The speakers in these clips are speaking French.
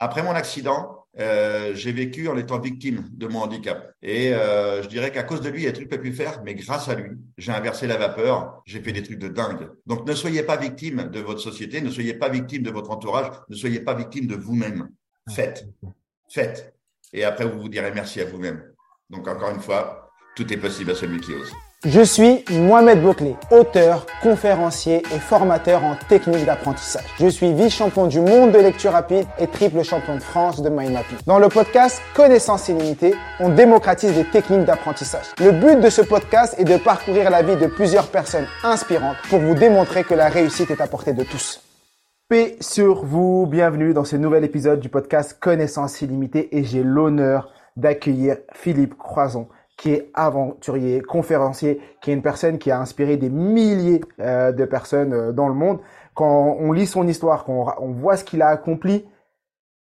Après mon accident, euh, j'ai vécu en étant victime de mon handicap. Et euh, je dirais qu'à cause de lui, il y a des trucs que je pu faire, mais grâce à lui, j'ai inversé la vapeur, j'ai fait des trucs de dingue. Donc ne soyez pas victime de votre société, ne soyez pas victime de votre entourage, ne soyez pas victime de vous-même. Faites, faites. Et après, vous vous direz merci à vous-même. Donc encore une fois, tout est possible à celui qui ose. Je suis Mohamed Bouclé, auteur, conférencier et formateur en technique d'apprentissage. Je suis vice-champion du monde de lecture rapide et triple champion de France de mind mapping. Dans le podcast Connaissance illimitée, on démocratise les techniques d'apprentissage. Le but de ce podcast est de parcourir la vie de plusieurs personnes inspirantes pour vous démontrer que la réussite est à portée de tous. Paix sur vous, bienvenue dans ce nouvel épisode du podcast Connaissance illimitée et j'ai l'honneur d'accueillir Philippe Croison qui est aventurier, conférencier, qui est une personne qui a inspiré des milliers euh, de personnes euh, dans le monde. Quand on lit son histoire, quand on, voit ce qu'il a accompli,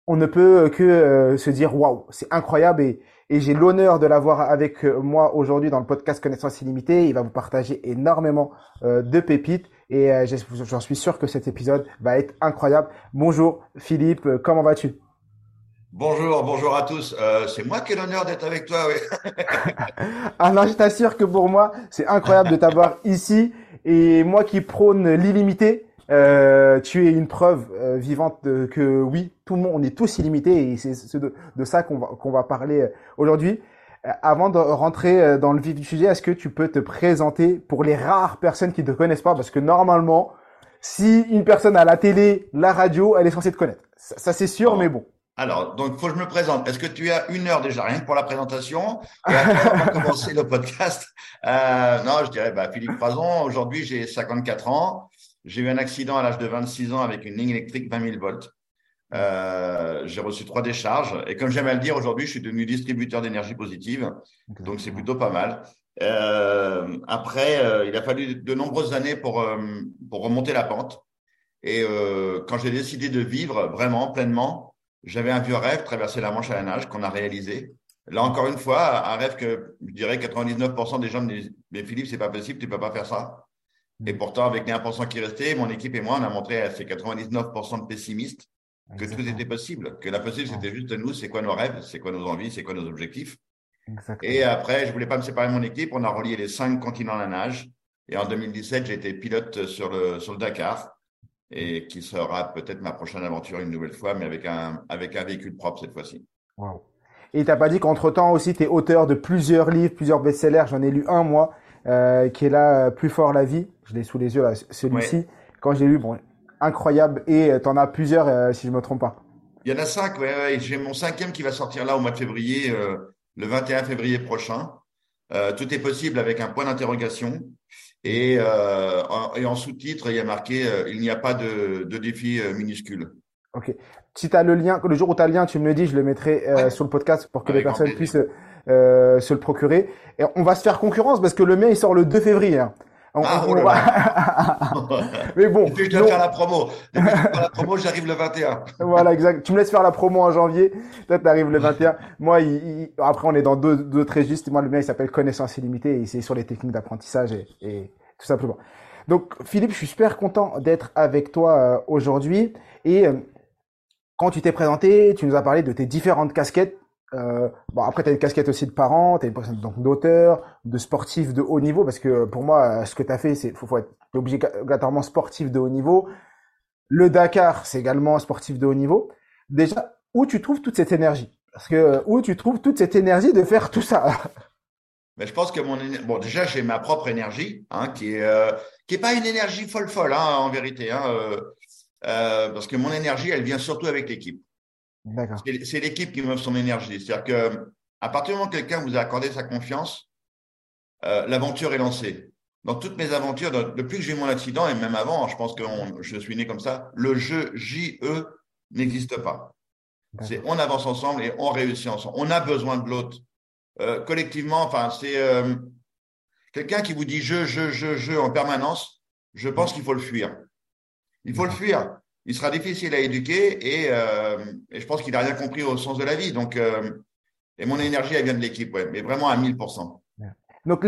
on ne peut que euh, se dire waouh, c'est incroyable et, et j'ai l'honneur de l'avoir avec moi aujourd'hui dans le podcast Connaissance illimitée. Il va vous partager énormément de pépites et j'en suis sûr que cet épisode va être incroyable. Bonjour Philippe, comment vas-tu? Bonjour, bonjour à tous. Euh, c'est moi qui ai l'honneur d'être avec toi. Oui. non, je t'assure que pour moi, c'est incroyable de t'avoir ici. Et moi qui prône l'illimité, euh, tu es une preuve euh, vivante de, que oui, tout le monde, on est tous illimités et c'est de, de, ça qu'on va, qu'on va parler euh, aujourd'hui. Euh, avant de rentrer dans le vif du sujet, est-ce que tu peux te présenter pour les rares personnes qui ne te connaissent pas? Parce que normalement, si une personne a la télé, la radio, elle est censée te connaître. Ça, ça c'est sûr, mais bon. Alors, donc, faut que je me présente. Est-ce que tu as une heure déjà, rien que pour la présentation? Et après, on va commencer le podcast. Euh, non, je dirais, bah, Philippe Prazon, aujourd'hui, j'ai 54 ans. J'ai eu un accident à l'âge de 26 ans avec une ligne électrique 20 000 volts. Euh, j'ai reçu trois décharges. Et comme j'aime à le dire, aujourd'hui, je suis devenu distributeur d'énergie positive. Donc, c'est plutôt pas mal. Euh, après, euh, il a fallu de nombreuses années pour, euh, pour remonter la pente. Et euh, quand j'ai décidé de vivre vraiment, pleinement, j'avais un vieux rêve, traverser la Manche à la nage, qu'on a réalisé. Là, encore une fois, un rêve que je dirais 99% des gens me disent Mais Philippe, c'est pas possible, tu peux pas faire ça. Et mm. pourtant, avec les 1% qui restaient, mon équipe et moi, on a montré à ces 99% de pessimistes que tout était possible, que la possible, c'était juste nous, c'est quoi nos rêves, c'est quoi nos envies, c'est quoi nos objectifs. Et après, je voulais pas me séparer de mon équipe, on a relié les cinq continents à la nage. Et en 2017, j'ai été pilote sur le, sur le Dakar et qui sera peut-être ma prochaine aventure une nouvelle fois, mais avec un, avec un véhicule propre cette fois-ci. Wow. Et t'as pas dit qu'entre-temps aussi, tu es auteur de plusieurs livres, plusieurs best-sellers. J'en ai lu un, moi, euh, qui est là, euh, Plus fort la vie. Je l'ai sous les yeux, là, celui-ci. Quand j'ai lu, bon, incroyable. Et euh, tu en as plusieurs, euh, si je me trompe pas. Il y en a cinq, ouais. ouais. J'ai mon cinquième qui va sortir là au mois de février, le 21 février prochain. tout est possible avec un point d'interrogation. Et, euh, en, et en sous-titre, il y a marqué euh, Il n'y a pas de, de défi euh, minuscule. Ok. Si tu as le lien, le jour où tu as le lien, tu me le dis, je le mettrai euh, sur le podcast pour que les personnes puissent euh, se le procurer. Et on va se faire concurrence parce que le mien, il sort le 2 février. Hein. Ah, oh Mais bon. je vais faire la promo. la promo, j'arrive le 21. voilà, exact. Tu me laisses faire la promo en janvier. Toi, tu arrives le 21. Moi, il, après, on est dans d'autres registres. Moi, le mien, il s'appelle Connaissance illimitée et c'est sur les techniques d'apprentissage et, et, tout simplement. Donc, Philippe, je suis super content d'être avec toi euh, aujourd'hui. Et euh, quand tu t'es présenté, tu nous as parlé de tes différentes casquettes euh, bon, après, tu as une casquette aussi de parent, tu as une casquette d'auteur, de sportif de haut niveau, parce que pour moi, ce que tu as fait, c'est faut, faut être obligatoirement sportif de haut niveau. Le Dakar, c'est également sportif de haut niveau. Déjà, où tu trouves toute cette énergie? Parce que où tu trouves toute cette énergie de faire tout ça? Mais je pense que mon bon déjà j'ai ma propre énergie, hein, qui est euh, qui est pas une énergie folle folle, hein, en vérité, hein, euh, euh parce que mon énergie, elle vient surtout avec l'équipe. C'est l'équipe qui meut son énergie. C'est-à-dire que à partir du moment où quelqu'un vous a accordé sa confiance, euh, l'aventure est lancée. Dans toutes mes aventures, depuis que j'ai eu mon accident et même avant, je pense que je suis né comme ça, le jeu JE n'existe pas. C'est on avance ensemble et on réussit ensemble. On a besoin de l'autre. Euh, collectivement, enfin, c'est euh, quelqu'un qui vous dit je, je, je, je en permanence. Je pense qu'il faut le fuir. Il faut le fuir. Il sera difficile à éduquer et, euh, et je pense qu'il n'a rien compris au sens de la vie. Donc, et mon énergie, elle vient de l'équipe, ouais, mais vraiment à 1000%. Donc,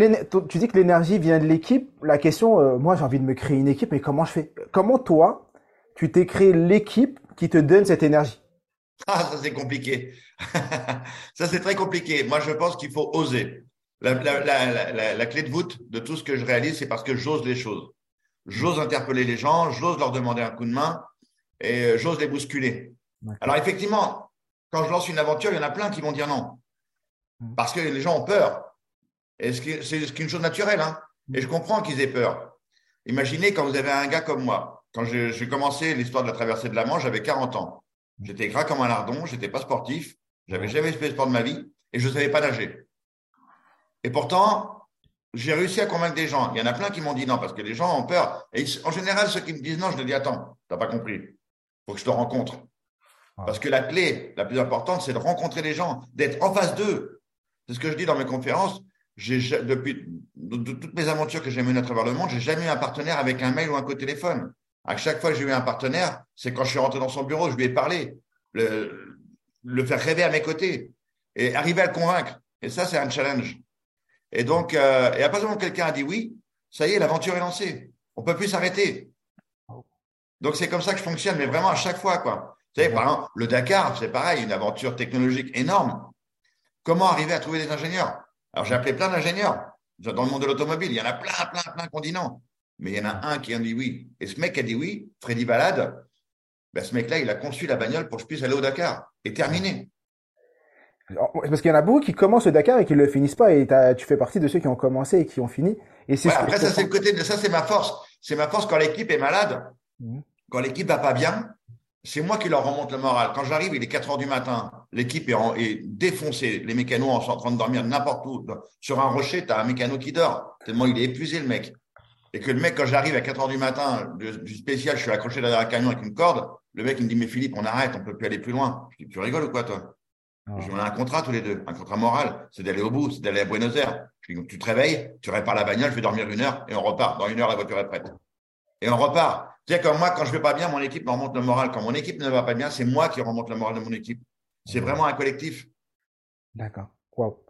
tu dis que l'énergie vient de l'équipe. La question, moi, j'ai envie de me créer une équipe, mais comment je fais? Comment toi, tu t'es créé l'équipe qui te donne cette énergie? Ah, ça c'est compliqué. ça c'est très compliqué. Moi, je pense qu'il faut oser. La, clé de voûte de tout ce que je réalise, c'est parce que j'ose les choses. J'ose interpeller les gens, j'ose leur demander un coup de main et euh, j'ose les bousculer. Alors effectivement, quand je lance une aventure, il y en a plein qui vont dire non. Mm. Parce que les gens ont peur. Et c'est une chose naturelle. Hein. Et je comprends qu'ils aient peur. Imaginez quand vous avez un gars comme moi. Quand j'ai commencé l'histoire de la traversée de la Manche, j'avais 40 ans. J'étais gras comme un lardon, j'étais pas sportif, j'avais jamais fait de sport de ma vie et je ne savais pas nager. Et pourtant, j'ai réussi à convaincre des gens. Il y en a plein qui m'ont dit non parce que les gens ont peur. Et en général, ceux qui me disent non, je leur dis attends, tu n'as pas compris. Il faut que je te rencontre. Parce que la clé la plus importante, c'est de rencontrer les gens, d'être en face d'eux. C'est ce que je dis dans mes conférences. J'ai, depuis toutes mes aventures que j'ai menées à travers le monde, j'ai jamais eu un partenaire avec un mail ou un coup de téléphone. À chaque fois que j'ai eu un partenaire, c'est quand je suis rentré dans son bureau, je lui ai parlé, le, le faire rêver à mes côtés et arriver à le convaincre. Et ça, c'est un challenge. Et donc, euh, et à partir du moment où quelqu'un a dit oui, ça y est, l'aventure est lancée. On peut plus s'arrêter. Donc, c'est comme ça que je fonctionne, mais vraiment à chaque fois, quoi. Vous savez, par exemple, le Dakar, c'est pareil, une aventure technologique énorme. Comment arriver à trouver des ingénieurs? Alors, j'ai appelé plein d'ingénieurs dans le monde de l'automobile. Il y en a plein, plein, plein qui ont dit non. Mais il y en a un qui a dit oui. Et ce mec a dit oui, Freddy Balade, ben ce mec-là, il a conçu la bagnole pour que je puisse aller au Dakar. Et terminé. Parce qu'il y en a beaucoup qui commencent le Dakar et qui ne le finissent pas. Et tu fais partie de ceux qui ont commencé et qui ont fini. Et c'est après, ça, c'est le côté de ça, c'est ma force. C'est ma force quand l'équipe est malade, mmh. quand l'équipe va pas bien. C'est moi qui leur remonte le moral. Quand j'arrive, il est 4 heures du matin. L'équipe est, est, défoncée. Les mécanos sont en train de dormir n'importe où. Sur un rocher, tu as un mécano qui dort. Tellement il est épuisé, le mec et que le mec, quand j'arrive à 4 heures du matin, du spécial, je suis accroché derrière un camion avec une corde, le mec, il me dit, mais Philippe, on arrête, on peut plus aller plus loin. Je dis, tu rigoles ou quoi, toi? Ah. On a un contrat tous les deux, un contrat moral, c'est d'aller au bout, c'est d'aller à Buenos Aires. Je dis, tu te réveilles, tu répares la bagnole, je vais dormir une heure et on repart. Dans une heure, la voiture est prête. Et on repart. C'est comme moi, quand je vais pas bien, mon équipe me remonte le moral. Quand mon équipe ne va pas bien, c'est moi qui remonte le moral de mon équipe. C'est vraiment un collectif. D'accord. Wow.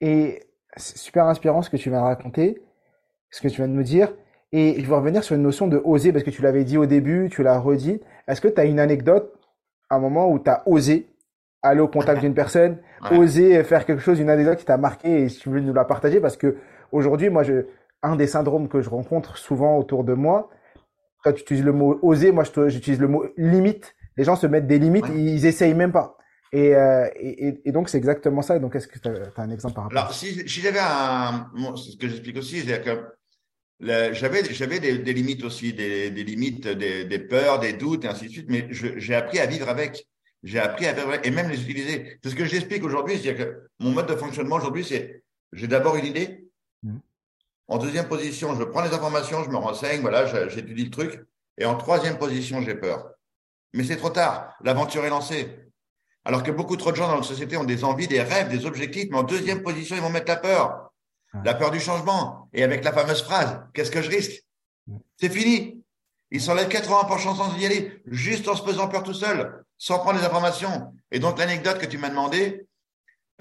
Et c'est super inspirant ce que tu viens de raconter, ce que tu viens de me dire. Et je veux revenir sur une notion de oser, parce que tu l'avais dit au début, tu l'as redit. Est-ce que tu as une anecdote, un moment où tu as osé aller au contact d'une personne, oser faire quelque chose, une anecdote qui t'a marqué et si tu veux nous la partager, parce que aujourd'hui, moi, je, un des syndromes que je rencontre souvent autour de moi, quand tu utilises le mot oser, moi, j'utilise le mot limite. Les gens se mettent des limites, ils, essayent même pas. Et, euh, et, et, donc, c'est exactement ça. Donc, est-ce que tu as, un exemple par rapport Alors, si, si j'avais un. c'est ce que j'explique aussi, c'est que j'avais j'avais des, des, limites aussi, des, des limites, des, des, peurs, des doutes et ainsi de suite, mais j'ai appris à vivre avec. J'ai appris à vivre avec et même les utiliser. C'est ce que j'explique aujourd'hui, c'est-à-dire que mon mode de fonctionnement aujourd'hui, c'est j'ai d'abord une idée. Mmh. En deuxième position, je prends les informations, je me renseigne, voilà, j'étudie le truc. Et en troisième position, j'ai peur. Mais c'est trop tard. L'aventure est lancée. Alors que beaucoup trop de gens dans notre société ont des envies, des rêves, des objectifs, mais en deuxième position, ils vont mettre la peur la peur du changement. Et avec la fameuse phrase, qu'est-ce que je risque? C'est fini. Ils s'enlèvent 80% sans y aller, juste en se faisant peur tout seul, sans prendre les informations. Et donc l'anecdote que tu m'as demandé,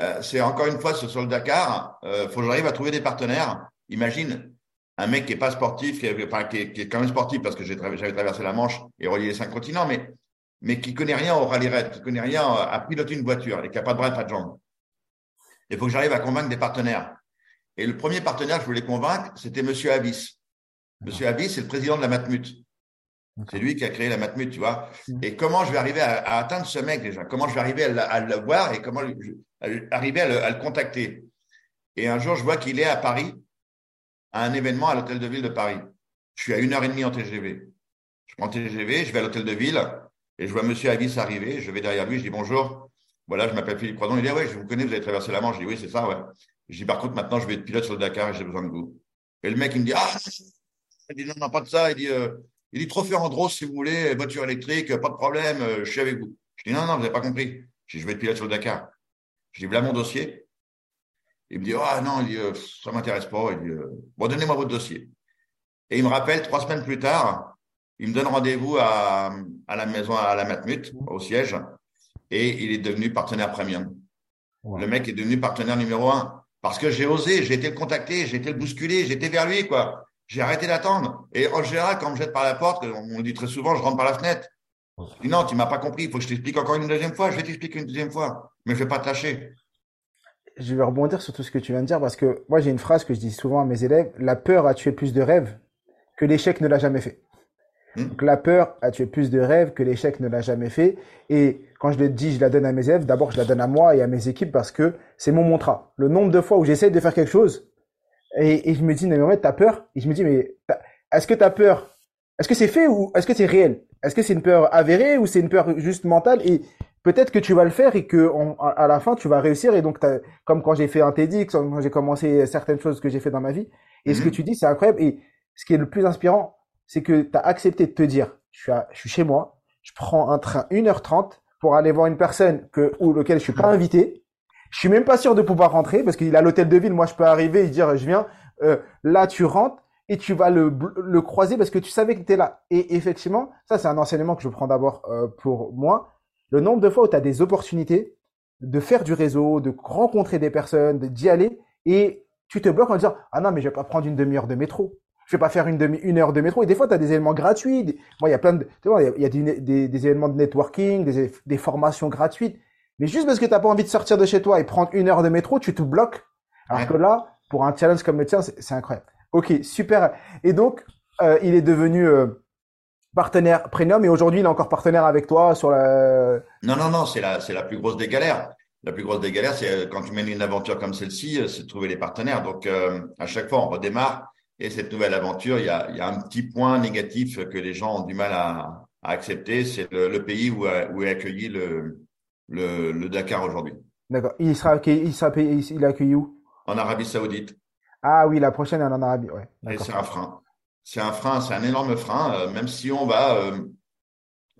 euh, c'est encore une fois sur le Dakar, euh, faut que j'arrive à trouver des partenaires. Imagine un mec qui est pas sportif, qui est, enfin, qui est, quand même sportif parce que j'avais traversé la Manche et relié les cinq continents, mais mais qui connaît rien au rallye raid, qui connaît rien à piloter une voiture et qui a pas de bras, pas de jambes. Il faut que j'arrive à convaincre des partenaires. Et le premier partenaire que je voulais convaincre, c'était Monsieur Abyss. Monsieur Abyss, c'est le président de la Matmut. C'est lui qui a créé la Matmut, tu vois. Mmh. Et comment je vais arriver à, atteindre ce mec déjà? Comment je vais arriver à, le voir et comment arriver à le, contacter? Et un jour, je vois qu'il est à Paris, à un événement à l'hôtel de ville de Paris. Je suis à une heure et demie en TGV. Je prends TGV, je vais à l'hôtel de ville et je vois Monsieur Abyss arriver. Je vais derrière lui, je dis bonjour. Voilà, je m'appelle Philippe Croison. Il dit ah ouais, je vous connais, vous avez traversé la Manche. Je dis oui, c'est ça, ouais. Je dis, par contre, maintenant, je vais être pilote sur le Dakar et j'ai besoin de vous. Et le mec, il me dit, ah, il dit, non, non, pas de ça. Il dit, euh, il dit, trophée Andros, si vous voulez, voiture électrique, pas de problème, euh, je suis avec vous. Je dis, non, non, vous n'avez pas compris. Je dis, je vais être pilote sur le Dakar. Je dis, voilà mon dossier. Il me dit, ah non, il dit, euh, ça m'intéresse pas. Il dit, euh, bon, donnez-moi votre dossier. Et il me rappelle, trois semaines plus tard, il me donne rendez-vous à, à la maison, à la Matmut, au siège, et il est devenu partenaire premium. Le mec est devenu partenaire numéro un. Parce que j'ai osé, j'ai été le contacter, j'ai été le bousculer, été vers lui, quoi. J'ai arrêté d'attendre. Et en général, quand on me jette par la porte, on me dit très souvent, je rentre par la fenêtre. Je dis non, tu m'as pas compris, il faut que je t'explique encore une deuxième fois. Je vais t'expliquer une deuxième fois, mais je vais pas te lâcher. Je vais rebondir sur tout ce que tu viens de dire parce que moi j'ai une phrase que je dis souvent à mes élèves la peur a tué plus de rêves que l'échec ne l'a jamais fait. Hmm. Donc la peur a tué plus de rêves que l'échec ne l'a jamais fait. Et quand je le dis, je la donne à mes élèves. D'abord, je la donne à moi et à mes équipes parce que c'est mon mantra. Le nombre de fois où j'essaie de faire quelque chose et, et je me dis, mais en fait, t'as peur? Et je me dis, mais est-ce que t'as peur? Est-ce que c'est fait ou est-ce que c'est réel? Est-ce que c'est une peur avérée ou c'est une peur juste mentale? Et peut-être que tu vas le faire et que à la fin, tu vas réussir. Et donc, comme quand j'ai fait un TEDx, quand j'ai commencé certaines choses que j'ai fait dans ma vie. Et ce que mhm. tu dis, c'est incroyable. Et ce qui est le plus inspirant, c'est que tu as accepté de te dire, je suis, je suis chez moi, je prends un train 1h30 pour aller voir une personne que, ou lequel je suis pas invité. Je suis même pas sûr de pouvoir rentrer parce qu'il a l'hôtel de ville. Moi, je peux arriver et dire, je viens. Euh, là, tu rentres et tu vas le, le croiser parce que tu savais que tu es là. Et effectivement, ça, c'est un enseignement que je prends d'abord euh, pour moi. Le nombre de fois où tu as des opportunités de faire du réseau, de rencontrer des personnes, d'y aller et tu te bloques en disant, ah non, mais je vais pas prendre une demi-heure de métro je vais pas faire une demi, une heure de métro. Et des fois, tu as des éléments gratuits. Moi, il y a plein de, tu vois, il y a, des, des, éléments de networking, des, des formations gratuites. Mais juste parce que tu n'as pas envie de sortir de chez toi et prendre une heure de métro, tu te bloques. Alors que là, pour un challenge comme le tien, c'est incroyable. Ok, super. Et donc, euh, il est devenu euh, partenaire premium et aujourd'hui, il est encore partenaire avec toi sur la. Non, non, non, c'est la, c'est la plus grosse des galères. La plus grosse des galères, c'est euh, quand tu mènes une aventure comme celle-ci, c'est de trouver les partenaires. Donc, à chaque fois, on redémarre et cette nouvelle aventure, il y a, il y a un petit point négatif que les gens ont du mal à, à accepter, c'est le, le, pays où, où est accueilli le, le, le Dakar aujourd'hui. D'accord. Il sera il sera il est accueilli où? En Arabie Saoudite. Ah oui, la prochaine elle est en Arabie, ouais. Et c'est un frein. C'est un frein, c'est un énorme frein. Euh, même si on va, euh,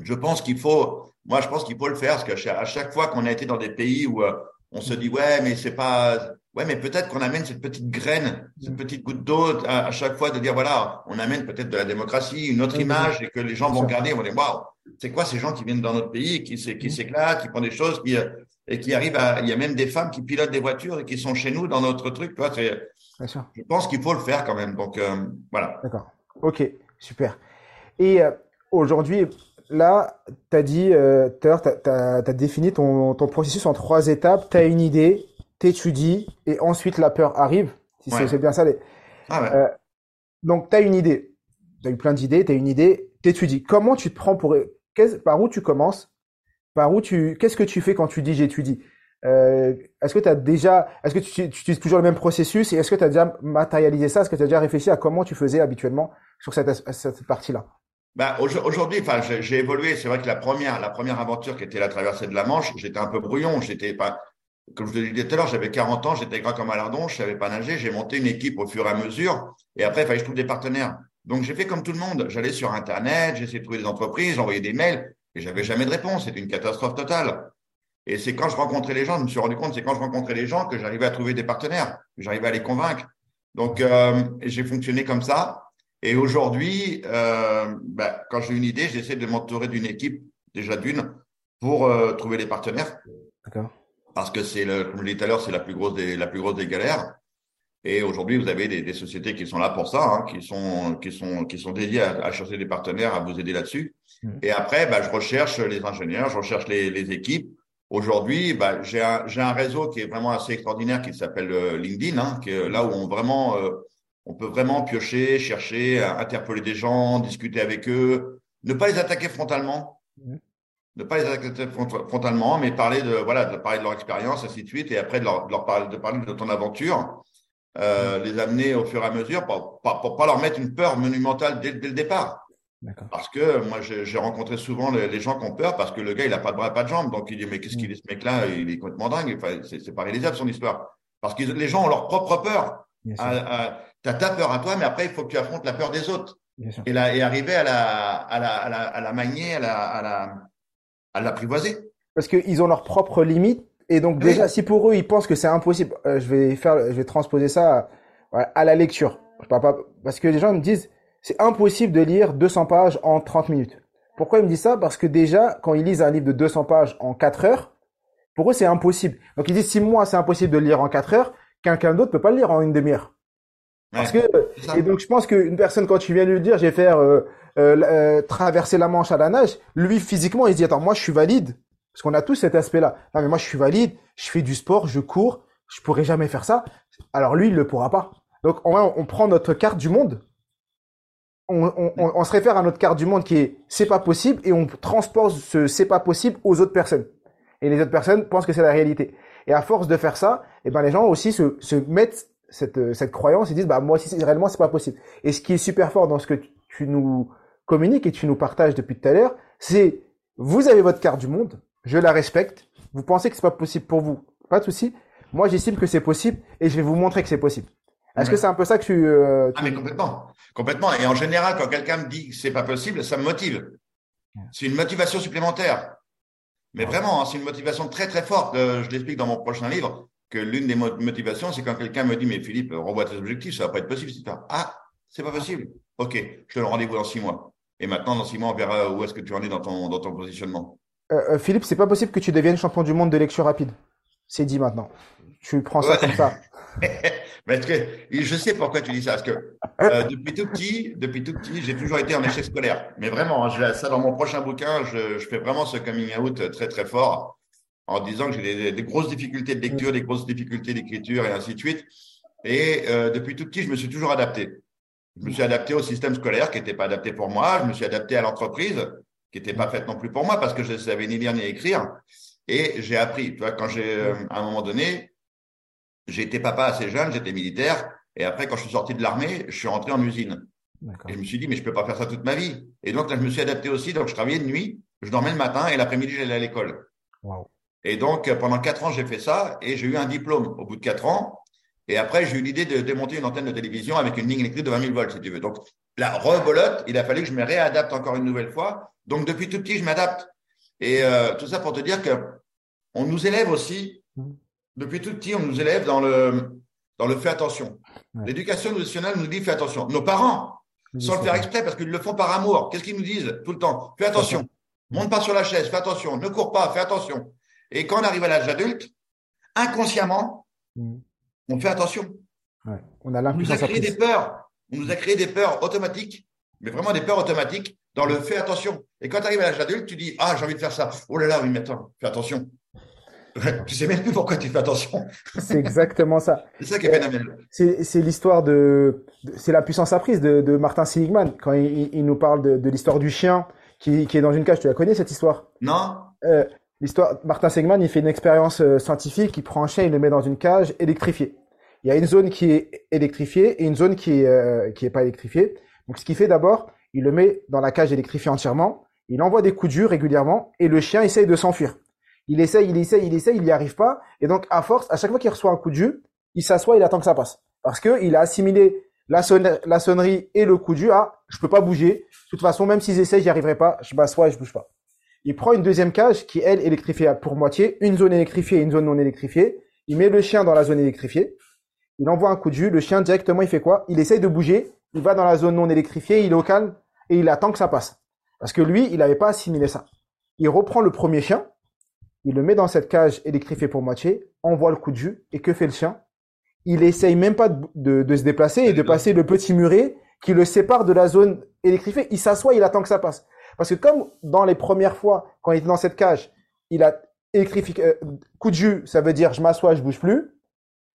je pense qu'il faut, moi je pense qu'il faut le faire parce qu'à chaque fois qu'on a été dans des pays où euh, on se dit ouais mais c'est pas Ouais, mais peut-être qu'on amène cette petite graine, cette petite goutte d'eau à, chaque fois de dire voilà, on amène peut-être de la démocratie, une autre image et que les gens vont regarder et vont dire waouh, c'est quoi ces gens qui viennent dans notre pays, qui, qui s'éclatent, qui font des choses, qui, et qui arrivent à. Il y a même des femmes qui pilotent des voitures et qui sont chez nous dans notre truc. Tu je pense qu'il faut le faire quand même. Donc euh, voilà. D'accord. Ok, super. Et euh, aujourd'hui, là, tu as dit, euh, tu as, défini ton, ton processus en trois étapes. Tu as une idée, t'étudies et ensuite la peur arrive. Si c'est bien ça. Ah ouais. euh, donc, tu as une idée. Tu as eu plein d'idées, tu as une idée, t'étudies. Comment tu te prends pour... Par où tu commences? Par où tu... Qu'est-ce que tu fais quand tu dis j'étudie? Euh, Est-ce que tu as déjà... Est-ce que tu, tu, utilises toujours le même processus et est-ce que tu as déjà matérialisé ça? Est-ce que tu as déjà réfléchi à comment tu faisais habituellement sur cette, cette partie-là? Bah, aujourd'hui, enfin, j'ai évolué. C'est vrai que la première, la première aventure qui était la traversée de la Manche, j'étais un peu brouillon. J'étais pas, comme je te disais tout à l'heure, j'avais 40 ans, j'étais gras comme un lardon, je savais pas nager, j'ai monté une équipe au fur et à mesure, et après, il fallait que je trouve des partenaires. Donc, j'ai fait comme tout le monde. J'allais sur Internet, essayé de trouver des entreprises, j'envoyais des mails, et j'avais jamais de réponse. C'était une catastrophe totale. Et c'est quand je rencontrais les gens, je me suis rendu compte, c'est quand je rencontrais les gens que j'arrivais à trouver des partenaires, que j'arrivais à les convaincre. Donc, euh, j'ai fonctionné comme ça. Et aujourd'hui, euh, bah, quand j'ai une idée, j'essaie de m'entourer d'une équipe, déjà d'une, pour euh, trouver les partenaires. D'accord parce que c'est le, comme je l'ai dit tout à l'heure, c'est la plus grosse des, la plus grosse des galères. Et aujourd'hui, vous avez des, des, sociétés qui sont là pour ça, hein, qui sont, qui sont, qui sont dédiées à, à chercher des partenaires, à vous aider là-dessus. Mmh. Et après, bah, je recherche les ingénieurs, je recherche les, les équipes. Aujourd'hui, bah, j'ai un, j'ai un réseau qui est vraiment assez extraordinaire, qui s'appelle euh, LinkedIn, hein, qui est là où on vraiment, euh, on peut vraiment piocher, chercher, interpeller des gens, discuter avec eux, ne pas les attaquer frontalement. Mmh ne pas les attaquer frontalement, mais parler de voilà, de parler de leur expérience, ainsi de suite, et après de leur, de leur parler, de parler de ton aventure, euh, mm. les amener au fur et à mesure, pour, pour, pour pas leur mettre une peur monumentale dès, dès le départ. Parce que moi, j'ai rencontré souvent les, les, gens qui ont peur parce que le gars, il a pas de bras, pas de jambes. Donc, il dit, mais qu'est-ce qu'il mm. est ce mec-là? Il est complètement dingue. Enfin, c'est pas réalisable son histoire. Parce que les gens ont leur propre peur. Tu as ta peur à toi, mais après, il faut que tu affrontes la peur des autres. Et, là, et arriver à la, à la, à la, à la manier, à la, à la, à l'apprivoiser. parce qu'ils ont leurs propres limites. Et donc déjà, si pour eux, ils pensent que c'est impossible, euh, je vais faire, je vais transposer ça à, à la lecture. Je parle pas, parce que les gens me disent, c'est impossible de lire 200 pages en 30 minutes. Pourquoi ils me disent ça? Parce que déjà, quand ils lisent un livre de 200 pages en 4 heures, pour eux, c'est impossible. Donc ils disent, si moi, c'est impossible de le lire en 4 heures, quelqu'un d'autre peut pas le lire en une demi-heure. Parce que et donc je pense qu'une personne quand tu viens lui dire, je vais faire euh, euh, euh, traverser la Manche à la nage, lui physiquement, il se dit attends, moi je suis valide parce qu'on a tous cet aspect-là. Non mais moi je suis valide, je fais du sport, je cours, je pourrais jamais faire ça. Alors lui, il le pourra pas. Donc on, on prend notre carte du monde, on, on, on, se réfère à notre carte du monde qui est c'est pas possible et on transpose ce c'est pas possible aux autres personnes. Et les autres personnes pensent que c'est la réalité. Et à force de faire ça, eh ben les gens aussi se, se mettent cette, cette croyance, ils disent bah moi aussi réellement c'est pas possible. Et ce qui est super fort dans ce que tu, nous communiques et tu nous partages depuis tout à l'heure, c'est vous avez votre carte du monde, je la respecte. Vous pensez que c'est pas possible pour vous, pas de souci. Moi j'estime que c'est possible et je vais vous montrer que c'est possible. Est-ce que c'est un peu ça que tu, euh, Ah mais complètement, complètement. Et en général, quand quelqu'un me dit que c'est pas possible, ça me motive. C'est une motivation supplémentaire. Mais vraiment, hein, c'est une motivation très très forte. Euh, je l'explique dans mon prochain livre que l'une des motivations, c'est quand quelqu'un me dit, mais Philippe, revois tes objectifs, ça va pas être possible. Ah, c'est pas possible. Ok, je te le rendez-vous dans six mois. Et maintenant, dans six mois, on verra où est-ce que tu en es dans ton, dans ton positionnement. Euh, euh Philippe, c'est pas possible que tu deviennes champion du monde de lecture rapide. C'est dit maintenant. Tu prends ça comme ça. parce que je sais pourquoi tu dis ça. Parce que euh, depuis tout petit, depuis tout petit, j'ai toujours été en échec scolaire. Mais vraiment, hein, ça dans mon prochain bouquin, je, je fais vraiment ce coming out très très fort en disant que j'ai des, grosses difficultés de lecture, des grosses difficultés d'écriture et ainsi de suite. Et euh, depuis tout petit, je me suis toujours adapté. Je me suis adapté au système scolaire qui n'était pas adapté pour moi. Je me suis adapté à l'entreprise qui n'était pas faite non plus pour moi parce que je ne savais ni lire ni écrire. Et j'ai appris. Tu vois, quand j'ai, euh, à un moment donné, été papa assez jeune, j'étais militaire. Et après, quand je suis sorti de l'armée, je suis rentré en usine. Et je me suis dit, mais je peux pas faire ça toute ma vie. Et donc là, je me suis adapté aussi. Donc, je travaillais de nuit, je dormais le matin et l'après-midi, j'allais à l'école. Wow. Et donc, pendant quatre ans, j'ai fait ça et j'ai eu un diplôme au bout de quatre ans. Et après, j'ai eu l'idée de démonter une antenne de télévision avec une ligne électrique de 20 000 volts, si tu veux. Donc, la rebolote, il a fallu que je me réadapte encore une nouvelle fois. Donc, depuis tout petit, je m'adapte. Et euh, tout ça pour te dire que on nous élève aussi, depuis tout petit, on nous élève dans le, dans le fais attention. L'éducation nationale nous dit fais attention. Nos parents, sans le faire exprès, parce qu'ils le font par amour, qu'est-ce qu'ils nous disent tout le temps? Fais attention. Monte pas sur la chaise, fais attention. Ne cours pas, fais attention. Et quand on arrive à l'âge adulte, inconsciemment, mm. on fait attention. On, a nous a créé des peurs. On nous a créé des peurs automatiques, mais vraiment des peurs automatiques dans le fais attention. Et quand tu arrives à l'âge adulte, tu dis Ah, j'ai envie de faire ça. Oh là là, oui, mais attends, fais attention. Tu sais même plus pourquoi tu fais attention. C'est exactement ça. c'est ça qui est phénoménal. C'est l'histoire de, c'est la puissance apprise de, de Martin Seligman quand il, nous parle de, l'histoire du chien qui, qui, est dans une cage. Tu la connais cette histoire? Non. Euh, L'histoire, Martin Segman, il fait une expérience euh, scientifique, il prend un chien, il le met dans une cage électrifiée. Il y a une zone qui est électrifiée et une zone qui est, euh, qui est pas électrifiée. Donc, ce qu'il fait d'abord, il le met dans la cage électrifiée entièrement, il envoie des coups durs régulièrement et le chien essaye de s'enfuir. Il essaye, il essaye, il essaye, il n'y arrive pas. Et donc, à force, à chaque fois qu'il reçoit un coup de jus, il s'assoit, il attend que ça passe. Parce que il a assimilé la, sonnerie et le coup de jus à, je peux pas bouger. De toute façon, même s'ils essayent, j'y arriverai pas. Je m'assois et je bouge pas. Il prend une deuxième cage qui, elle, électrifiée pour moitié, une zone électrifiée et une zone non électrifiée. Il met le chien dans la zone électrifiée. Il envoie un coup de jus. Le chien, directement, il fait quoi? Il essaye de bouger. Il va dans la zone non électrifiée. Il est au calme et il attend que ça passe. Parce que lui, il n'avait pas assimilé ça. Il reprend le premier chien. Il le met dans cette cage électrifiée pour moitié. Envoie le coup de jus. Et que fait le chien? Il essaye même pas de, de se déplacer et de passer le petit muret qui le sépare de la zone électrifiée. Il s'assoit, il attend que ça passe. Parce que comme dans les premières fois, quand il était dans cette cage, il a électrifié, euh, coup de jus, ça veut dire je m'assois, je bouge plus.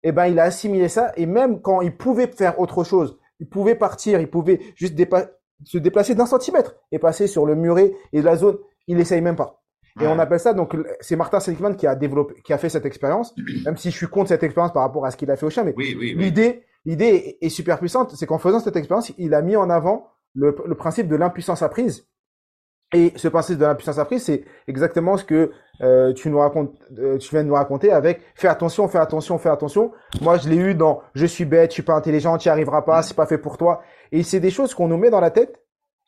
Et eh ben, il a assimilé ça. Et même quand il pouvait faire autre chose, il pouvait partir, il pouvait juste se déplacer d'un centimètre et passer sur le muret et la zone, il essaye même pas. Et on appelle ça donc c'est Martin Seligman qui a développé, qui a fait cette expérience. Même si je suis contre cette expérience par rapport à ce qu'il a fait au chien, mais l'idée, l'idée est, super puissante. C'est qu'en faisant cette expérience, il a mis en avant le, le principe de l'impuissance apprise et ce principe de l'impuissance apprise, c'est exactement ce que euh, tu nous racontes, euh, tu viens de nous raconter avec fais attention, fais attention, fais attention. Moi, je l'ai eu dans je suis bête, je suis pas intelligent, tu n'y arriveras pas, c'est pas fait pour toi. Et c'est des choses qu'on nous met dans la tête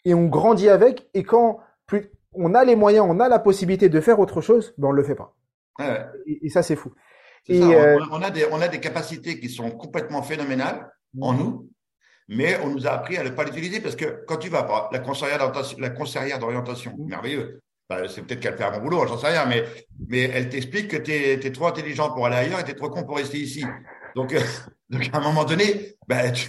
et on grandit avec. Et quand plus on a les moyens, on a la possibilité de faire autre chose, mais on le fait pas. Ouais. Et, ça, c'est fou. Et euh, on, a des, on a des capacités qui sont complètement phénoménales en mm. nous, mais on nous a appris à ne pas l'utiliser parce que quand tu vas d'orientation, la conseillère d'orientation, mm. merveilleux. Bah, c'est peut-être qu'elle fait un bon boulot, j'en sais rien, mais, mais elle t'explique que tu es, trop intelligent pour aller ailleurs et tu es trop con pour rester ici. Donc, euh, donc à un moment donné, bah, tu,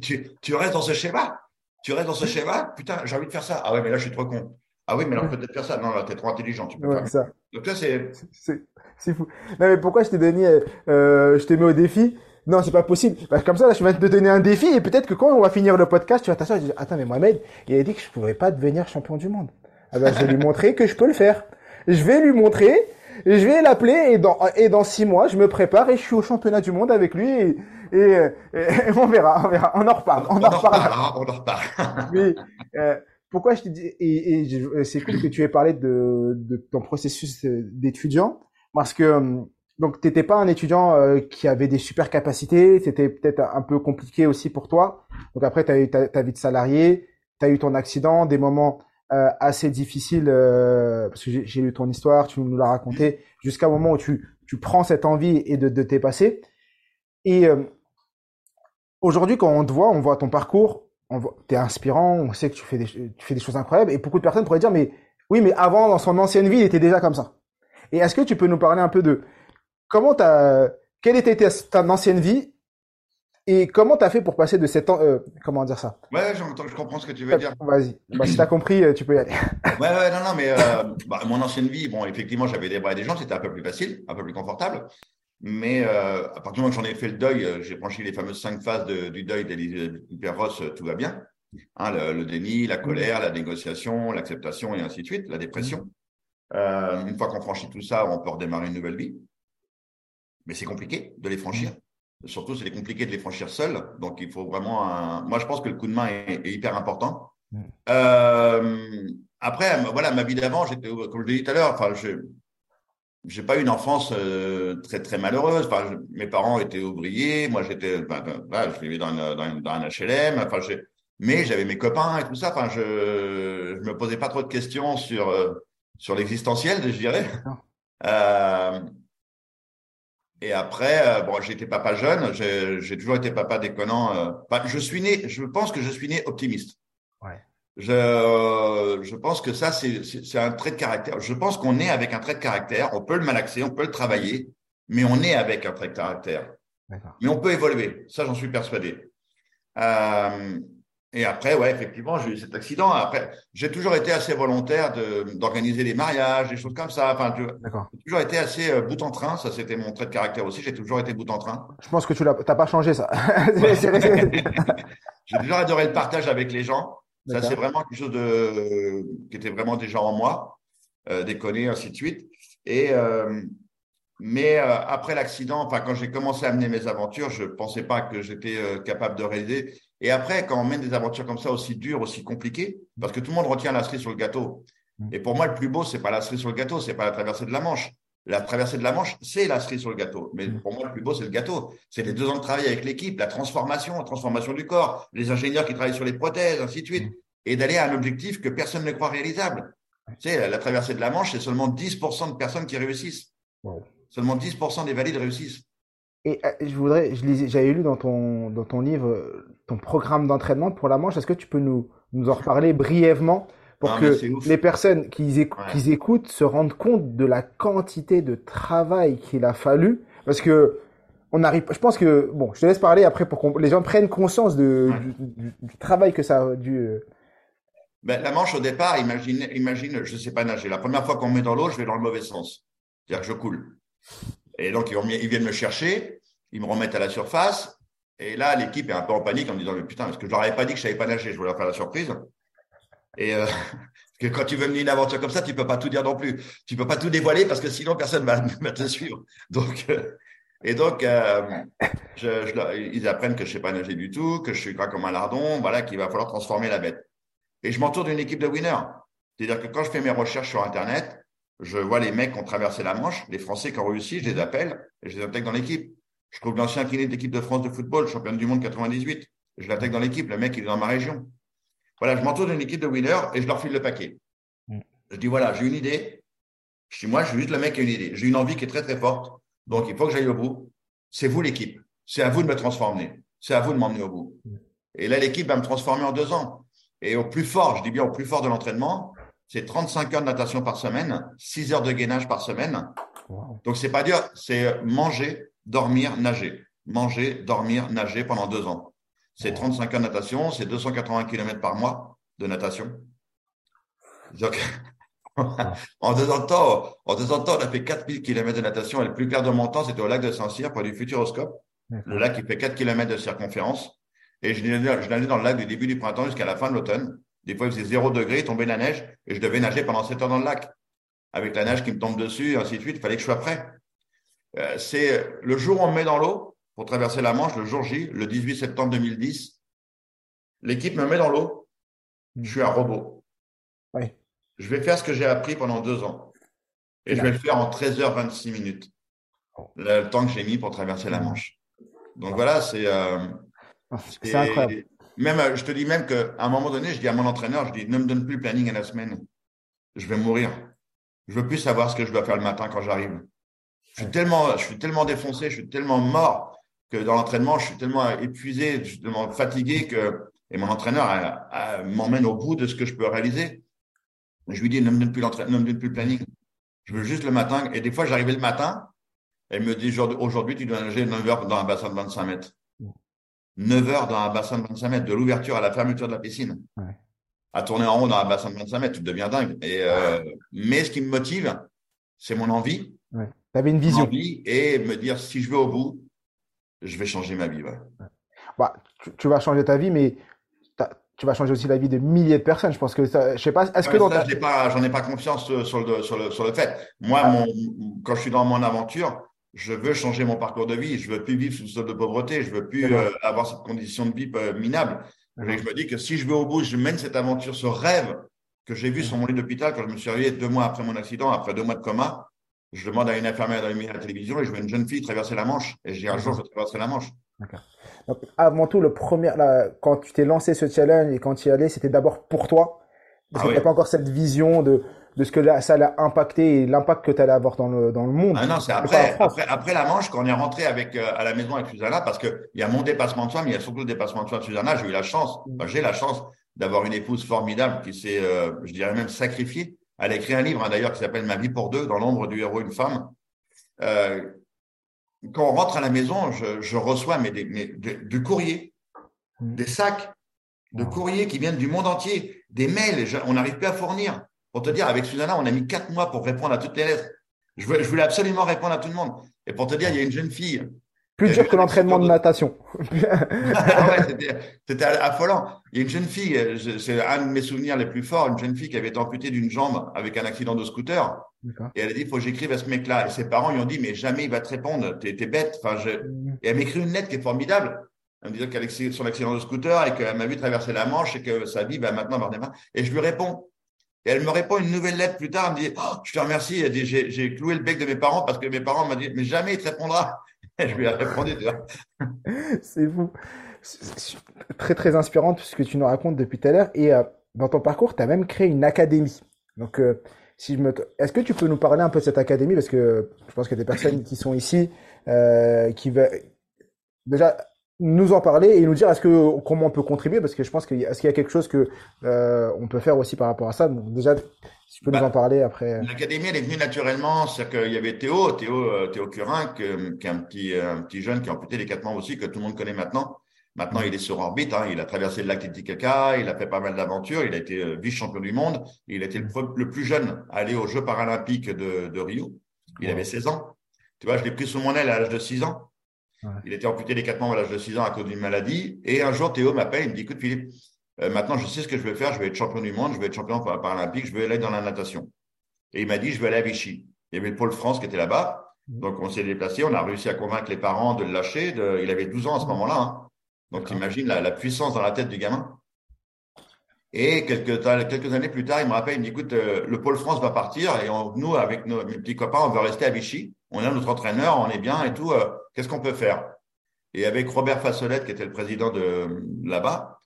tu, tu, restes dans ce schéma. Tu restes dans ce schéma. Putain, j'ai envie de faire ça. Ah ouais, mais là, je suis trop con. Ah oui, mais alors peut-être faire ça. Non, là, tu es trop intelligent. Tu peux ouais, ça. Donc là, c'est. C'est fou. Non, mais pourquoi je t'ai donné, euh, je t'ai mis au défi? Non, c'est pas possible. Bah, comme ça, là, je vais te donner un défi et peut-être que quand on va finir le podcast, tu vas t'asseoir et dire, attends, mais Mohamed, il a dit que je pourrais pas devenir champion du monde. Ah ben, je vais lui montrer que je peux le faire. Je vais lui montrer, je vais l'appeler et dans, et dans six mois, je me prépare et je suis au championnat du monde avec lui et, et, on verra, on verra, on en reparle, on, en, reparle. On en reparle. Mais, euh, pourquoi je te dis, et, et c'est cool que tu aies parlé de, de ton processus d'étudiant parce que, euh, donc, t'étais pas un étudiant euh, qui avait des super capacités, c'était peut-être un peu compliqué aussi pour toi. Donc après, tu as eu ta, ta, vie de salarié, tu as eu ton accident, des moments euh, assez difficiles, euh, parce que j'ai lu ton histoire, tu nous l'as raconté, jusqu'à un moment où tu, tu prends cette envie et de, de t'épasser. Et aujourd'hui, quand on te voit, on voit ton parcours, tu es inspirant, on sait que tu fais, des, tu fais des choses incroyables, et beaucoup de personnes pourraient dire, mais oui, mais avant, dans son ancienne vie, il était déjà comme ça. Et est-ce que tu peux nous parler un peu de comment t'as, quelle était ta, ancienne vie et comment t'as fait pour passer de cette ans, euh, comment dire ça? Ouais, je comprends ce que tu veux dire. Vas-y. Bah, si t'as compris, euh, tu peux y aller. ouais, ouais, non, non, mais euh, bah, mon ancienne vie, bon, effectivement, j'avais des bras et des jambes, c'était un peu plus facile, un peu plus confortable. Mais euh, à partir du moment où j'en ai fait le deuil, euh, j'ai franchi les fameuses cinq phases de, du deuil d'Hyper Ross, tout va bien. Hein, le, le, déni, la colère, la négociation, l'acceptation et ainsi de suite, la dépression. Euh, une fois qu'on franchit tout ça, on peut redémarrer une nouvelle vie mais c'est compliqué de les franchir. Surtout, c'est compliqué de les franchir seul. Donc, il faut vraiment un... Moi, je pense que le coup de main est, hyper important. Mm. Euh, après, voilà, ma vie d'avant, j'étais, comme je l'ai dit tout à l'heure, enfin, je j'ai pas eu une enfance euh, très très malheureuse. Enfin, mes parents étaient ouvriers, moi j'étais, ben, ben, je vivais dans, dans, dans un HLM. Enfin, mais j'avais mes copains et tout ça. Enfin, je je me posais pas trop de questions sur euh, sur l'existentiel, je dirais. Euh, et après, euh, bon, j'étais papa jeune, j'ai toujours été papa déconnant. Euh, je suis né, je pense que je suis né optimiste. Je, je pense que ça, c'est un trait de caractère. Je pense qu'on est avec un trait de caractère. On peut le malaxer, on peut le travailler, mais on est avec un trait de caractère. Mais on peut évoluer. Ça, j'en suis persuadé. Euh, et après, ouais, effectivement, j'ai eu cet accident. Après, j'ai toujours été assez volontaire d'organiser des mariages, des choses comme ça. Enfin, j'ai toujours été assez euh, bout en train. Ça, c'était mon trait de caractère aussi. J'ai toujours été bout en train. Je pense que tu l'as, pas changé ça. j'ai toujours adoré le partage avec les gens. Ça, c'est vraiment quelque chose de qui était vraiment déjà en moi, euh, déconner, ainsi de suite. Et euh, mais euh, après l'accident, enfin quand j'ai commencé à mener mes aventures, je pensais pas que j'étais euh, capable de réaliser. Et après, quand on mène des aventures comme ça aussi dures, aussi compliquées, parce que tout le monde retient la cerise sur le gâteau. Mm. Et pour moi, le plus beau, c'est pas la cerise sur le gâteau, c'est pas la traversée de la Manche. La traversée de la Manche, c'est la cerise sur le gâteau. Mais mm. pour moi, le plus beau, c'est le gâteau. C'est les deux ans de travail avec l'équipe, la transformation, la transformation du corps, les ingénieurs qui travaillent sur les prothèses, ainsi de suite, mm. et d'aller à un objectif que personne ne croit réalisable. Tu sais, la traversée de la Manche, c'est seulement 10% de personnes qui réussissent. Seulement 10% des valides réussissent. Et euh, je voudrais, j'avais lu dans ton, dans ton livre ton programme d'entraînement pour la manche. Est-ce que tu peux nous, nous en reparler brièvement? Pour que les personnes qui, écoutent se rendent compte de la quantité de travail qu'il a fallu Parce que on arrive, je pense que, bon, je te laisse parler après pour que les gens prennent conscience de, du, travail que ça a dû. Euh, ben, la manche, au départ, imagine, imagine, je sais pas nager. La première fois qu'on me met dans l'eau, je vais dans le mauvais sens. C'est-à-dire que je coule. Et donc, ils, viennent me chercher, ils me remettent à la surface. Et là, l'équipe est un peu en panique en me disant, mais putain, parce que je leur avais pas dit que je savais pas nager, je voulais leur faire la surprise. Et euh, que quand tu veux mener une aventure comme ça, tu peux pas tout dire non plus. Tu peux pas tout dévoiler parce que sinon personne va, va te suivre. Donc, euh, et donc, euh, ils apprennent que je sais pas nager du tout, que je suis gras comme un lardon, voilà, qu'il va falloir transformer la bête. Et je m'entoure d'une équipe de winners. C'est-à-dire que quand je fais mes recherches sur Internet, je vois les mecs qui ont traversé la Manche, les Français qui ont réussi, je les appelle et je les intègre dans l'équipe. Je trouve l'ancien kiné de l'équipe de France de football, championne du monde 98. Je l'intègre dans l'équipe. Le mec, il est dans ma région. Voilà, je m'entoure d'une équipe de winners et je leur file le paquet. Mm. Je dis voilà, j'ai une idée. Je dis moi, je suis juste le mec qui a une idée. J'ai une envie qui est très très forte. Donc il faut que j'aille au bout. C'est vous l'équipe. C'est à vous de me transformer. C'est à vous de m'emmener au bout. Et là, l'équipe va me transformer en deux ans. Et au plus fort, je dis bien au plus fort de l'entraînement, c'est 35 heures de natation par semaine, 6 heures de gainage par semaine. Donc c'est pas dire, c'est manger, dormir, nager. Manger, dormir, nager pendant deux ans. C'est 35 heures de natation, c'est 280 km par mois de natation. Donc, en deux ans de temps, en deux ans de temps, on a fait 4000 km de natation. Et le plus clair de mon temps, c'était au lac de Saint-Cyr pour du Futuroscope. Le lac qui fait 4 km de circonférence. Et je nageais dans le lac du début du printemps jusqu'à la fin de l'automne. Des fois, il faisait 0 degré, tombait la neige, et je devais nager pendant 7 heures dans le lac. Avec la neige qui me tombe dessus, et ainsi de suite, il fallait que je sois prêt. Euh, c'est le jour où on me met dans l'eau pour traverser la Manche, le jour J, le 18 septembre 2010. L'équipe me met dans l'eau. Je suis un robot. Je vais faire ce que j'ai appris pendant deux ans. Et je vais le faire en 13h26 minutes. Oh. Le, temps que j'ai mis pour traverser la Manche. Donc voilà, c'est. Euh, ah, c'est incroyable. Même, euh, je te dis même qu'à un moment donné, je dis à mon entraîneur, je dis, ne me donne plus le planning à la semaine. Je vais mourir. Je veux plus savoir ce que je dois faire le matin quand j'arrive. Je suis tellement, je suis tellement défoncé, je suis tellement mort que dans l'entraînement, je suis tellement épuisé, tellement fatigué que, et mon entraîneur m'emmène au bout de ce que je peux réaliser. Je lui dis, ne me donne plus ne me donne plus le planning. Je veux juste le matin. Et des fois, j'arrivais le matin, elle me dit, aujourd'hui, tu dois nager 9 heures dans un bassin de 25 mètres. 9 heures dans un bassin de 25 mètres, de l'ouverture à la fermeture de la piscine. À tourner en rond dans un bassin de 25 mètres, tu deviens dingue. Et, euh, mais ce qui me motive, c'est mon envie. Ouais. Tu avais une vision. Envie et me dire, si je vais au bout, je vais changer ma vie. Bah, tu, vas changer ta vie, mais tu vas changer aussi la vie de milliers de personnes. Je pense que ça, je sais pas. Est-ce que dans ta... j'en ai pas confiance sur le, sur le, sur le fait. Moi, mon, quand je suis dans mon aventure, je veux changer mon parcours de vie. Je veux plus vivre sous le sol de pauvreté. Je veux plus euh, avoir cette condition de vie euh, minable. je me dis que si je vais au bout, je mène cette aventure, ce rêve que j'ai vu sur mon lit d'hôpital quand je me suis réveillé deux mois après mon accident, après deux mois de coma. Je demande à une infirmière d'allumer la télévision et je vois une jeune fille traverser la Manche. Et je dis un jour, je traverserai la Manche. D'accord. Donc, avant tout, le premier, quand tu t'es lancé ce challenge et quand tu y allais, c'était d'abord pour toi. Parce ah que tu n'as pas encore cette vision de, de ce que ça allait impacter et l'impact que tu allais avoir dans le, dans le monde. Ah non, c'est après, après, après, la Manche, quand on est rentré avec, euh, à la maison avec Susanna, parce qu'il y a mon dépassement de soi, mais il y a surtout le dépassement de soi de Susanna. J'ai eu la chance, mm. j'ai la chance d'avoir une épouse formidable qui s'est, euh, je dirais même, sacrifiée. Elle a écrit un livre, hein, d'ailleurs, qui s'appelle Ma vie pour deux, dans l'ombre du héros, une femme. Euh, quand on rentre à la maison, je, je reçois mais, des, mais du courrier, mm. des sacs de courrier qui viennent du monde entier, des mails, on n'arrive plus à fournir. Pour te dire, avec Susanna, on a mis quatre mois pour répondre à toutes les lettres. Je voulais, absolument répondre à tout le monde. Et pour te dire, il y a une jeune fille. Plus dur que l'entraînement de natation. Ah c'était affolant. Il y a une jeune fille, c'est un de mes souvenirs les plus forts, une jeune fille qui avait été amputée d'une jambe avec un accident de scooter. Et elle a dit, il faut que j'écrive à ce mec-là. Et ses parents lui ont dit, mais jamais il va te répondre, t'es es bête. Enfin, je... Mm. Et elle m'écrit une lettre qui est formidable. Elle me disait qu'elle est sur l'accident de scooter et qu'elle m'a vu traverser la Manche et que sa vie va maintenant avoir des mains. Et je lui réponds, et elle me répond une nouvelle lettre plus tard, elle me dit oh, Je te remercie, j'ai cloué le bec de mes parents parce que mes parents m'ont dit Mais jamais il te répondra. Je lui ai répondu. C'est vous. Très, très inspirant tout ce que tu nous racontes depuis tout à l'heure. Et euh, dans ton parcours, tu as même créé une académie. Donc, euh, si je me... est-ce que tu peux nous parler un peu de cette académie? Parce que je pense que des personnes qui sont ici, euh, qui veulent. Déjà, nous en parler et nous dire est-ce que comment on peut contribuer parce que je pense qu'il y a, est-ce qu'il y a quelque chose que euh, on peut faire aussi par rapport à ça. Donc déjà si tu peux nous bah, en parler après. l'académie elle est venue naturellement c'est-à-dire qu'il y avait Théo Théo euh, Théo Curin que, qui est un petit un petit jeune qui a amputé les quatre membres aussi que tout le monde connaît maintenant. Maintenant il est sur orbite hein, il a traversé le lac Titicaca il a fait pas mal d'aventures il a été euh, vice champion du monde. Il a été le, plus jeune à aller aux Jeux paralympiques de, de Rio. Il avait 16 ans. Tu vois je l'ai pris sous mon aile à l'âge de 6 ans il était amputé les quatre membres à l'âge de 6 ans à cause d'une maladie. Et un jour, Théo m'appelle, il me dit, écoute Philippe, euh, maintenant je sais ce que je vais faire, je vais être champion du monde, je vais être champion paralympique, je vais aller dans la natation. Et il m'a dit, je vais aller à Vichy. Il y avait le Pôle France qui était là-bas. Mmh. Donc on s'est déplacé, on a réussi à convaincre les parents de le lâcher. Il avait 12 ans à ce moment-là. Hein. Donc tu imagines la, puissance dans la tête du gamin. Et quelques, quelques années plus tard, il me rappelle, il me dit, écoute, euh, le Pôle France va partir et nous, avec nos, mes petits copains, on veut rester à Vichy. On a notre entraîneur, on est bien et tout. Euh, qu'est-ce qu'on peut faire? Et avec Robert Fassolette, qui était le président de là-bas,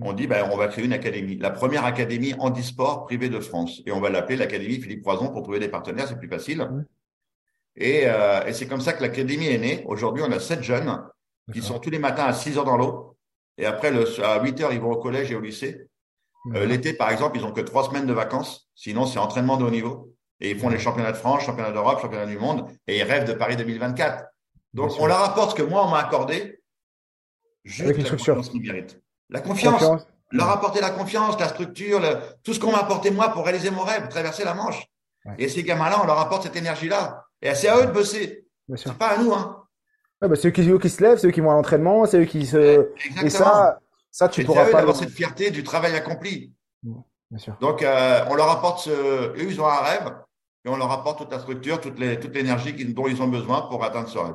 on dit ben, on va créer une académie, la première académie handisport privée de France. Et on va l'appeler l'Académie Philippe Croison pour trouver des partenaires, c'est plus facile. Et, euh, et c'est comme ça que l'académie est née. Aujourd'hui, on a sept jeunes qui sont tous les matins à 6 heures dans l'eau. Et après, le, à 8 heures, ils vont au collège et au lycée. Euh, L'été, par exemple, ils ont que trois semaines de vacances. Sinon, c'est entraînement de haut niveau. Et ils font les championnats de France, championnats d'Europe, championnats du monde. Et ils rêvent de Paris 2024. Donc, on leur apporte ce que moi, on m'a accordé. Juste Avec une la structure. confiance qu'ils méritent. La confiance. Confiance. Leur apporter la confiance, la structure, le- tout ce qu'on m'a apporté moi pour réaliser mon rêve, traverser la Manche. Ouais. Et ces gamins-là, on leur apporte cette énergie-là. Et c'est à eux de bosser. C'est pas à nous, hein. Ouais, bah, c'est eux qui, eux qui se lèvent, c'est eux qui vont à l'entraînement, c'est eux qui se. Exactement. Et ça, ça tu pourras pas. d'avoir cette fierté du travail accompli. Bien sûr. Donc, euh, on leur apporte ce, eux, ils ont un rêve, et on leur apporte toute la structure, toute l'énergie dont ils ont besoin pour atteindre ce rêve.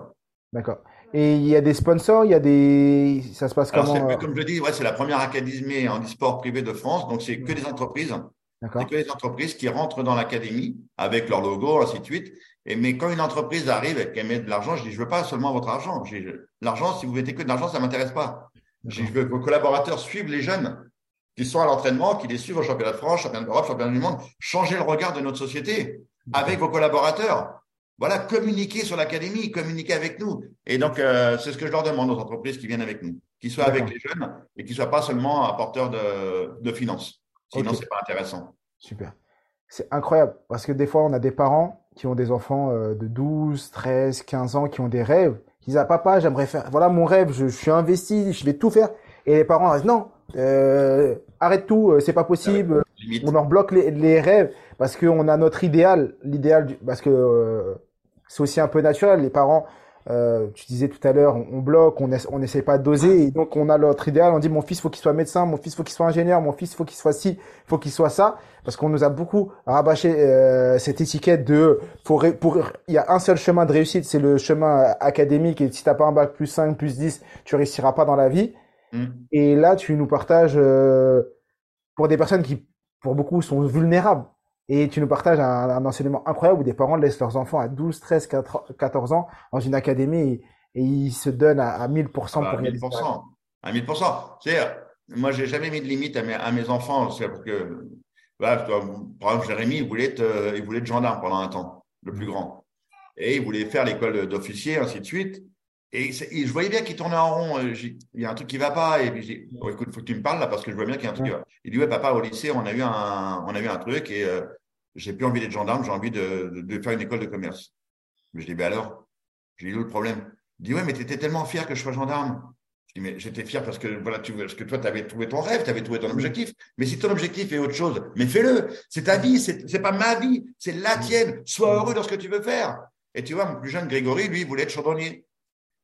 D'accord. Et il y a des sponsors, il y a des. Ça se passe Alors, comment? euh, comme je dis, ouais, c'est la première académie en e-sport privé de France, donc c'est que des entreprises. D'accord. C'est que les entreprises qui rentrent dans l'académie avec leur logo, ainsi de suite. Et mais quand une entreprise arrive et qu'elle met de l'argent, je dis je veux pas seulement votre argent. L'argent, si vous mettez que de l'argent, ça m'intéresse pas. Je veux que vos collaborateurs suivent les jeunes qui sont à l'entraînement, qui les suivent au championnat de France, championnat d'Europe, championnat du monde. Changez le regard de notre société avec vos collaborateurs. Voilà, communiquez sur l'académie, communiquez avec nous. Et donc, euh, c'est ce que je leur demande aux entreprises qui viennent avec nous, qui soient avec les jeunes et qui soient pas seulement apporteurs de, de finances. Sinon, Ok. c'est pas intéressant. Super. C'est incroyable parce que des fois, on a des parents qui ont des enfants euh, de 12, 13, 15 ans qui ont des rêves. Qui disent, ah, papa, j'aimerais faire, voilà mon rêve, je, je suis investi, je vais tout faire. Et les parents disent, non, euh, arrête tout, c'est pas possible. On en bloque les, les rêves parce qu'on a notre idéal, l'idéal, du- parce que euh, c'est aussi un peu naturel. Les parents, euh, tu disais tout à l'heure, on, on bloque, on essa- on n'essaie pas de doser, et donc on a notre idéal. On dit mon fils faut qu'il soit médecin, mon fils faut qu'il soit ingénieur, mon fils faut qu'il soit ci, faut qu'il soit ça, parce qu'on nous a beaucoup rabâché euh, cette étiquette de faut ré- pour il y a un seul chemin de réussite, c'est le chemin académique, et si t'as pas un bac plus 5, plus 10, tu réussiras pas dans la vie. Mm. Et là, tu nous partages euh, pour des personnes qui, pour beaucoup, sont vulnérables. Et tu nous partages un, un enseignement incroyable où des parents laissent leurs enfants à 12, 13, 14 ans dans une académie et, et ils se donnent à, à 1000% pour Ah, à réaliser leur rêve. 1000%. À 1000%. C'est, moi, j'ai jamais mis de limite à mes, à mes enfants. C'est parce que, vois, par exemple, Jérémy, il voulait être, euh, il voulait être gendarme pendant un temps, le plus grand. Et il voulait faire l'école d'officier, ainsi de suite. Et, je voyais bien qu'il tournait en rond. Euh, Il y a un truc qui va pas. Et puis, j'ai dit, oh, écoute, faut que tu me parles là parce que je vois bien qu'il y a un truc qui va. Il dit, ouais, papa, au lycée, on a eu un, on a eu un truc et euh, j'ai plus envie d'être gendarme, j'ai envie de, de, de faire une école de commerce. Mais je dis, ben alors, j'ai dit, où le problème? Il dit, ouais, mais tu étais tellement fier que je sois gendarme. Je dis, mais j'étais fier parce que, voilà, tu, parce que toi, tu avais trouvé ton rêve, tu avais trouvé ton objectif. Mais si ton objectif est autre chose, mais fais-le. C'est ta vie, c'est pas ma vie, c'est la tienne. Sois heureux dans ce que tu veux faire. Et tu vois, mon plus jeune Grégory, lui, il voulait être chaudronnier.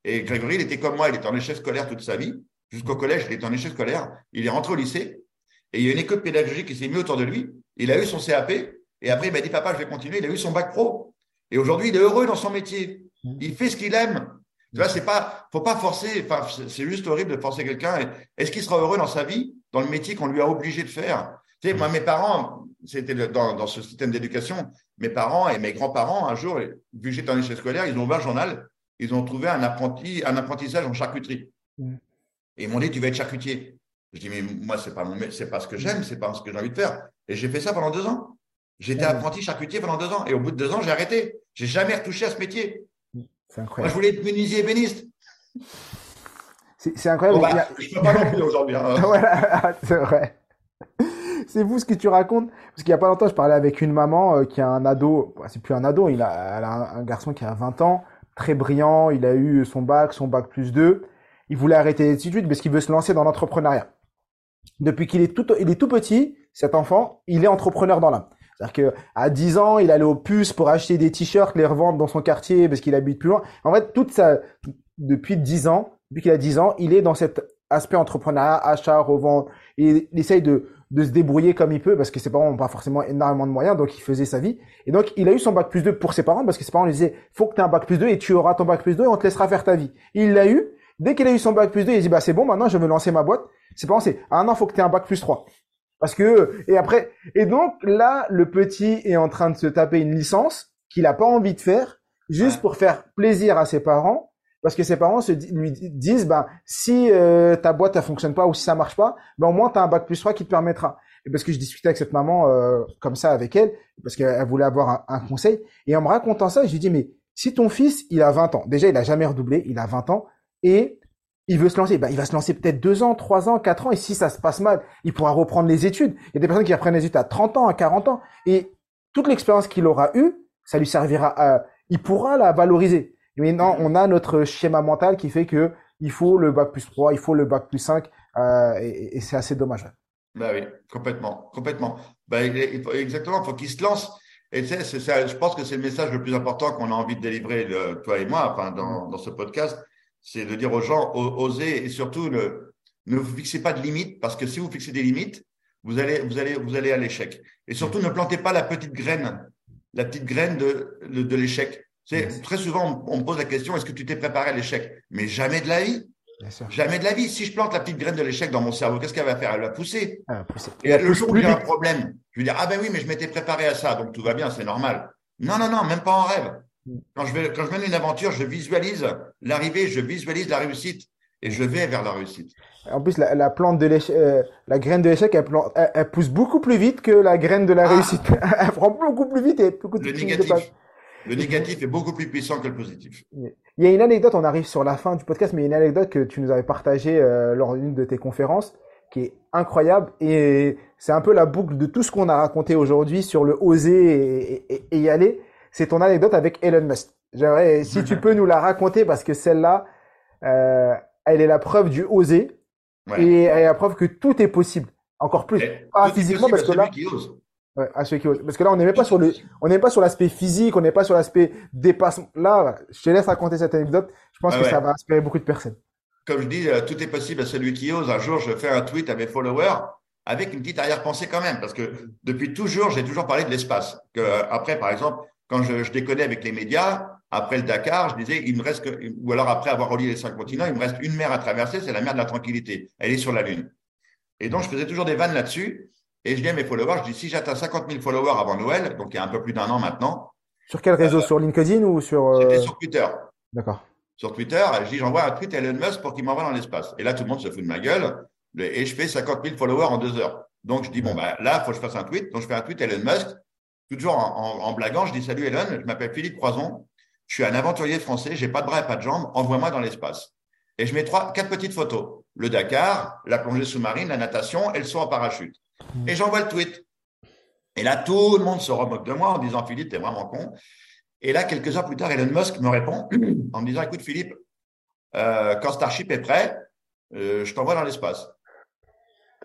Et Grégory, il était comme moi, il était en échec scolaire toute sa vie. Jusqu'au collège, il était en échec scolaire. Il est rentré au lycée. Et il y a une école pédagogique qui s'est mise autour de lui. Il a eu son CAP. Et après, il m'a dit, papa, je vais continuer. Il a eu son bac pro. Et aujourd'hui, il est heureux dans son métier. Il fait ce qu'il aime. Tu vois, c'est pas, faut pas forcer. Enfin, c'est- juste horrible de forcer quelqu'un. Est-ce qu'il sera heureux dans sa vie, dans le métier qu'on lui a obligé de faire? Tu sais, moi, mes parents, c'était le- dans, dans ce système d'éducation, mes parents et mes grands-parents, un jour, vu que j'étais en échec scolaire, ils ont ouvert un journal. Ils ont trouvé un apprenti, un apprentissage en charcuterie. Mm. Et ils m'ont dit, tu vas être charcutier. Je dis, mais moi, pas mon, mé- c'est pas ce que j'aime, c'est pas ce que j'ai envie de faire. Et j'ai fait ça pendant deux ans. J'étais Mm. apprenti charcutier pendant deux ans. Et au bout de deux ans, j'ai arrêté. J'ai jamais retouché à ce métier. C'est Moi, je incroyable. voulais être menuisier ébéniste. C'est c'est incroyable. Bon, bah, a- je peux pas non plus aujourd'hui. hein. Voilà, c'est vrai. C'est vous ce que tu racontes? Parce qu'il y a pas longtemps, je parlais avec une maman euh, qui a un ado. C'est plus un ado, il a, elle a un, un garçon qui a 20 ans, très brillant. Il a eu son bac, son bac plus 2. Il voulait arrêter les études parce qu'il veut se lancer dans l'entrepreneuriat. Depuis qu'il est tout, il est tout petit, cet enfant, il est entrepreneur dans l'âme. C'est-à-dire que à 10 ans, il allait au puces pour acheter des t-shirts, les revendre dans son quartier parce qu'il habite plus loin. En fait, depuis 10 ans, depuis qu'il a 10 ans, il est dans cet aspect entrepreneuriat, achat, revente. Et il essaye de, de se débrouiller comme il peut parce que ses parents n'ont pas forcément énormément de moyens, donc il faisait sa vie. Et donc, il a eu son bac plus 2 pour ses parents parce que ses parents lui disaient, faut que tu aies un bac plus 2 et tu auras ton bac plus 2 et on te laissera faire ta vie. Il l'a eu. Dès qu'il a eu son bac plus 2, il dit, bah, c'est bon, maintenant, je veux lancer ma boîte. Ses parents, c'est, ah non, faut que tu aies un bac plus 3. Parce que, et après, et donc, là, le petit est en train de se taper une licence qu'il a pas envie de faire, juste Ouais. pour faire plaisir à ses parents. Parce que ses parents se lui disent, ben, si euh, ta boîte ne fonctionne pas ou si ça marche pas, ben au moins tu as un bac plus 3 qui te permettra. Et parce que je discutais avec cette maman euh, comme ça avec elle, parce qu'elle voulait avoir un, conseil. Et en me racontant ça, je lui dis, mais si ton fils, il a 20 ans, déjà il a jamais redoublé, il a 20 ans, et il veut se lancer, ben, il va se lancer peut-être deux ans, trois ans, quatre ans, et si ça se passe mal, il pourra reprendre les études. Il y a des personnes qui reprennent les études à 30 ans, à 40 ans, et toute l'expérience qu'il aura eue, ça lui servira à, il pourra la valoriser. Mais non, on a notre schéma mental qui fait que il faut le bac plus 3, il faut le bac plus 5, euh, et, et c'est assez dommage. Bah oui, complètement, complètement. Bah, il faut, exactement, il faut qu'il se lance. Et c'est ça, je pense que c'est le message le plus important qu'on a envie de délivrer, le, toi et moi, enfin, dans, dans ce podcast, c'est de dire aux gens, osez et surtout, le, ne vous fixez pas de limites, parce que si vous fixez des limites, vous allez, vous allez, vous allez à l'échec. Et surtout, ne plantez pas la petite graine, la petite graine de, de, de l'échec. C'est très souvent, on me pose la question, est-ce que tu t'es préparé à l'échec? Mais jamais de la vie. Jamais de la vie. Si je plante la petite graine de l'échec dans mon cerveau, qu'est-ce qu'elle va faire? Elle va pousser. va pousser. Et le jour où j'ai un problème, je vais dire ah ben oui, mais je m'étais préparé à ça, donc tout va bien, c'est normal. Non, non, non, même pas en rêve. Mm. Quand je vais, quand je mène une aventure, je visualise l'arrivée, je visualise la réussite et je vais vers la réussite. En plus, la, plante de l'échec, euh, la graine de l'échec, elle, elle, pousse beaucoup plus vite que la graine de la ah. réussite. elle prend beaucoup plus vite et beaucoup de négatif. Le négatif est beaucoup plus puissant que le positif. Il y a une anecdote, on arrive sur la fin du podcast, mais il y a une anecdote que tu nous avais partagée euh, lors d'une de tes conférences qui est incroyable et c'est un peu la boucle de tout ce qu'on a raconté aujourd'hui sur le oser et, y aller. C'est ton anecdote avec Elon Musk. J'aimerais, si tu peux nous la raconter parce que celle-là, euh, elle est la preuve du oser et elle est la preuve que tout est possible. Encore plus. pas physiquement parce que là. Ouais, à ceux qui Parce que là, on n'est même pas sur le, on n'est pas sur l'aspect physique, on n'est pas sur l'aspect dépassement. Là, je te laisse raconter cette anecdote. Je pense que ça va inspirer beaucoup de personnes. Comme je dis, euh, tout est possible à celui qui ose. Un jour, je fais un tweet à mes followers avec une petite arrière-pensée quand même, parce que depuis toujours, j'ai toujours parlé de l'espace. Que euh, après, par exemple, quand je, je déconnais avec les médias, après le Dakar, je disais, il me reste que, ou alors après avoir relié les cinq continents, il me reste une mer à traverser, c'est la mer de la tranquillité. Elle est sur la Lune. Et donc, je faisais toujours des vannes là-dessus. Et je dis à mes followers, je dis, si j'atteins 50 000 followers avant Noël, donc il y a un peu plus d'un an maintenant. Sur quel réseau euh, Sur LinkedIn ou sur. Euh... C'était sur Twitter. D'accord. Sur Twitter, je dis, j'envoie un tweet à Elon Musk pour qu'il m'envoie dans l'espace. Et là, tout le monde se fout de ma gueule. Et je fais 50 000 followers en deux heures. Donc, je dis, bon, bah, là, il faut que je fasse un tweet. Donc, je fais un tweet à Elon Musk. Toujours en, en, blaguant, je dis, salut Elon, je m'appelle Philippe Croison. Je suis un aventurier français. J'ai pas de bras et pas de jambes. Envoie-moi dans l'espace. Et je mets trois, quatre petites photos. Le Dakar, la plongée sous-marine, la natation et le saut en parachute. Et j'envoie le tweet. Et là, tout le monde se remoque de moi en disant Philippe, t'es vraiment con. Et là, quelques heures plus tard, Elon Musk me répond en me disant écoute, Philippe, euh, quand Starship est prêt, euh, je t'envoie dans l'espace.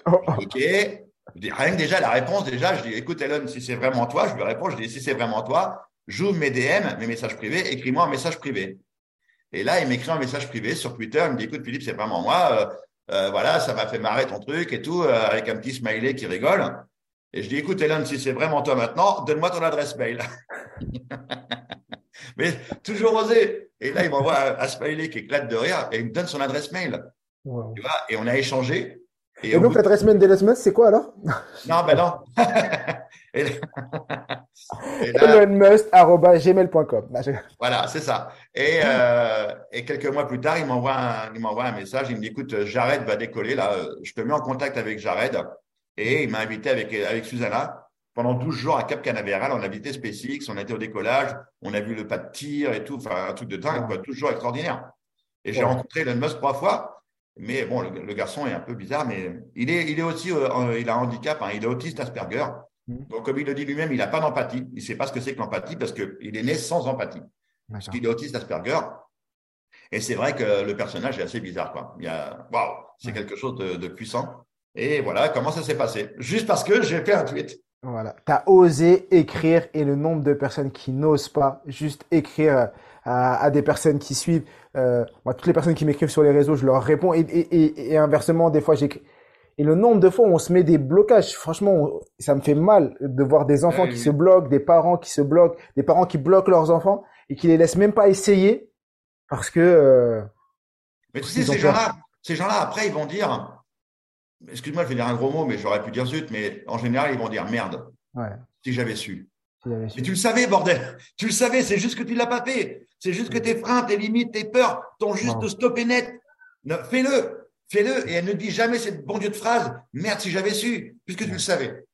Oh. Ok. rien que déjà la réponse, déjà, je dis écoute, Elon, si c'est vraiment toi, je lui réponds, je dis si c'est vraiment toi, j'ouvre mes DM, mes messages privés, écris-moi un message privé. Et là, il m'écrit un message privé sur Twitter, il me dit écoute, Philippe, c'est vraiment moi. Euh, voilà, ça m'a fait marrer ton truc et tout, avec un petit smiley qui rigole. Et je dis, écoute, Hélène, si c'est vraiment toi maintenant, donne-moi ton adresse mail. Mais toujours osé. Et là, il m'envoie un, smiley qui éclate de rire et il me donne son adresse mail. Tu vois et on a échangé. Et, donc, l'adresse mail d'Elon Musk, c'est quoi alors? Non, ben non. ElonMusk.gmail.com. Voilà, c'est ça. Et, euh, et quelques mois plus tard, il m'envoie un, il m'envoie un message. Il me dit, écoute, Jared va décoller là. Je te mets en contact avec Jared. Et il m'a invité avec, avec Susanna pendant 12 jours à Cap Canaveral. On a visité SpaceX, on a été au décollage, on a vu le pas de tir et tout, enfin un truc de dingue, quoi, toujours extraordinaire. Et j'ai rencontré Elon Musk trois fois, mais bon, le, garçon est un peu bizarre, mais il est, il est aussi, euh, il a un handicap, hein, il est autiste Asperger. Mm. Donc, comme il le dit lui-même, il n'a pas d'empathie. Il ne sait pas ce que c'est que l'empathie parce qu'il est né sans empathie. Parce qu'il est autiste Asperger. Et c'est vrai que le personnage est assez bizarre, quoi. Il y a, waouh, c'est quelque chose de, de puissant. Et voilà comment ça s'est passé? Juste parce que j'ai fait un tweet. Voilà. Tu as osé écrire et le nombre de personnes qui n'osent pas juste écrire euh, à, des personnes qui suivent. Euh, moi, toutes les personnes qui m'écrivent sur les réseaux, je leur réponds. Et, et, et, inversement, des fois, j'écris. Et le nombre de fois où on se met des blocages, franchement, ça me fait mal de voir des enfants qui se bloquent, des parents qui se bloquent, des parents qui bloquent leurs enfants et qui les laissent même pas essayer parce que. Euh, mais tu sais, ces gens-là, ces gens-là, après, ils vont dire excuse-moi, je vais dire un gros mot, mais j'aurais pu dire zut, mais en général, ils vont dire merde. Si j'avais su. Mais tu le savais, bordel. Tu le savais, c'est juste que tu l'as pas fait. C'est juste que tes freins, tes limites, tes peurs t'ont juste de stopper net. Fais-le, fais-le. Et elle ne dit jamais cette bon Dieu de phrase. Merde, si j'avais su, puisque tu le savais.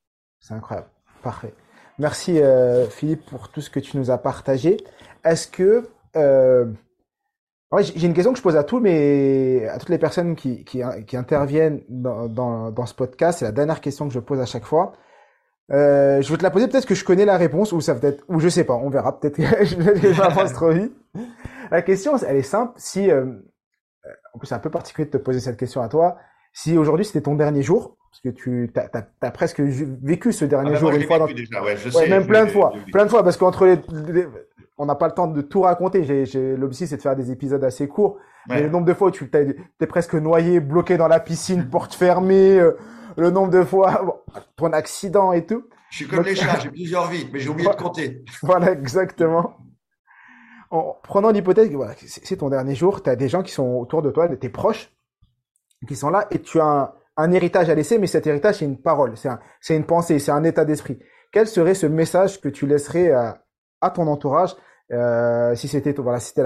C'est incroyable. Parfait. Merci euh, Philippe pour tout ce que tu nous as partagé. Est-ce que euh, j'ai une question que je pose à tous mais à toutes les personnes qui, qui, qui interviennent dans, dans, dans, ce podcast. C'est la dernière question que je pose à chaque fois. Euh, je vais te la poser. Peut-être que je connais la réponse ou ça peut-être ou je sais pas. On verra. Peut-être que je m'avance trop vite. La question, elle est simple. Si euh, en plus c'est un peu particulier de te poser cette question à toi. Si aujourd'hui c'était ton dernier jour, parce que tu as, as, presque vécu ce dernier ah, jour une fois. Dans... Déjà, ouais, je sais, même plein de fois, plein de fois, parce qu'entre les, on n'a pas le temps de tout raconter. L'objectif c'est de faire des épisodes assez courts. Mais le nombre de fois où tu es, presque noyé, bloqué dans la piscine, porte fermée, euh, le nombre de fois, ton accident et tout. Je suis comme les chats, j'ai plusieurs vies, mais j'ai oublié de compter. Voilà, exactement. En prenant l'hypothèse que voilà, c'est ton dernier jour, tu as des gens qui sont autour de toi, de tes proches, qui sont là, et tu as un, un héritage à laisser, mais cet héritage, c'est une parole, c'est un, une pensée, c'est un état d'esprit. Quel serait ce message que tu laisserais à, à ton entourage euh, si c'était voilà, c'était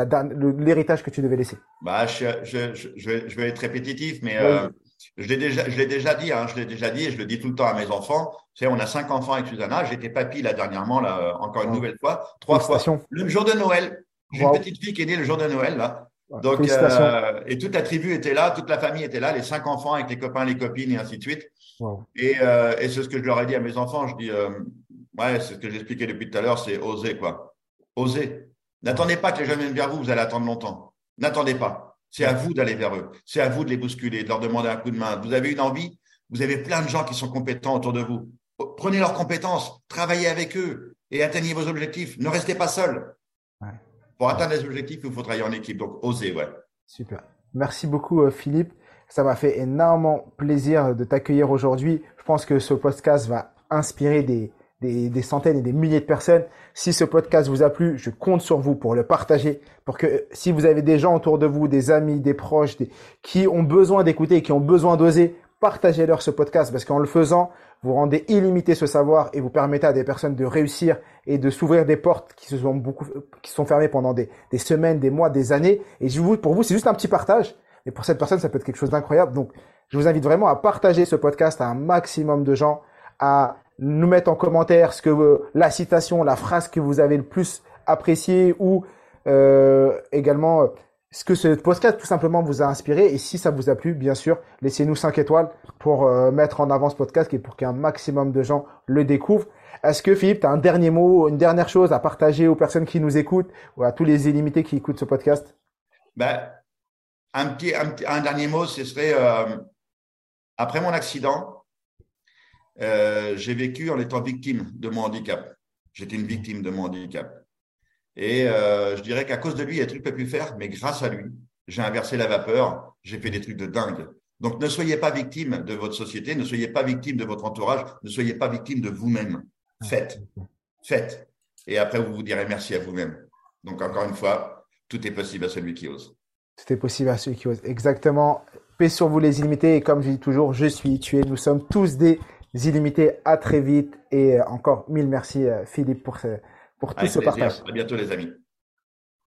l'héritage que tu devais laisser? Bah, je, je, je, je, vais, être répétitif, mais euh, je l'ai déjà, je l'ai déjà dit, hein, je l'ai déjà dit, et je le dis tout le temps à mes enfants. Tu on a cinq enfants avec Susanna. J'étais papy là dernièrement, là, encore une nouvelle fois, trois fois. Le jour de Noël. J'ai une petite fille qui est née le jour de Noël là. Donc, euh, et toute la tribu était là, toute la famille était là, les cinq enfants avec les copains, les copines et ainsi de suite. Et, euh, et c'est ce que je leur ai dit à mes enfants. Je dis, euh, ouais, c'est ce que j'expliquais depuis tout à l'heure, c'est oser quoi. Oser. N'attendez pas que les jeunes viennent vers vous, vous allez attendre longtemps. N'attendez pas. C'est à vous d'aller vers eux. C'est à vous de les bousculer, de leur demander un coup de main. Vous avez une envie, vous avez plein de gens qui sont compétents autour de vous. Prenez leurs compétences, travaillez avec eux et atteignez vos objectifs. Ne restez pas seuls. Pour atteindre les objectifs, il faut travailler en équipe. Donc, oser, ouais. Super. Merci beaucoup, euh, Philippe. Ça m'a fait énormément plaisir de t'accueillir aujourd'hui. Je pense que ce podcast va inspirer des, des, des, centaines et des milliers de personnes. Si ce podcast vous a plu, je compte sur vous pour le partager, pour que si vous avez des gens autour de vous, des amis, des proches, des, qui ont besoin d'écouter, qui ont besoin d'oser, partagez-leur ce podcast parce qu'en le faisant, vous rendez illimité ce savoir et vous permettez à des personnes de réussir et de s'ouvrir des portes qui se sont beaucoup, qui sont fermées pendant des, des semaines, des mois, des années. Et je vous, pour vous, c'est juste un petit partage. Mais pour cette personne, ça peut être quelque chose d'incroyable. Donc, je vous invite vraiment à partager ce podcast à un maximum de gens, à nous mettre en commentaire ce que la citation, la phrase que vous avez le plus appréciée ou euh, également ce que ce podcast tout simplement vous a inspiré et si ça vous a plu, bien sûr, laissez-nous 5 étoiles pour euh, mettre en avant ce podcast et pour qu'un maximum de gens le découvrent. Est-ce que Philippe, tu as un dernier mot, une dernière chose à partager aux personnes qui nous écoutent ou à tous les illimités qui écoutent ce podcast? Ben, un, petit, un, dernier mot, ce serait euh, après mon accident, euh, j'ai vécu en étant victime de mon handicap. J'étais une victime de mon handicap. Et euh, je dirais qu'à cause de lui, il y a des trucs que pu faire, mais grâce à lui, j'ai inversé la vapeur, j'ai fait des trucs de dingue. Donc ne soyez pas victime de votre société, ne soyez pas victime de votre entourage, ne soyez pas victime de vous-même. Faites, faites. Et après, vous vous direz merci à vous-même. Donc encore une fois, tout est possible à celui qui ose. Tout est possible à celui qui ose. Exactement. Paix sur vous les illimités. Et comme je dis toujours, je suis, tu es, nous sommes tous des illimités. À très vite. Et encore mille merci euh, Philippe pour ce pour tout ce partage. À bientôt les amis.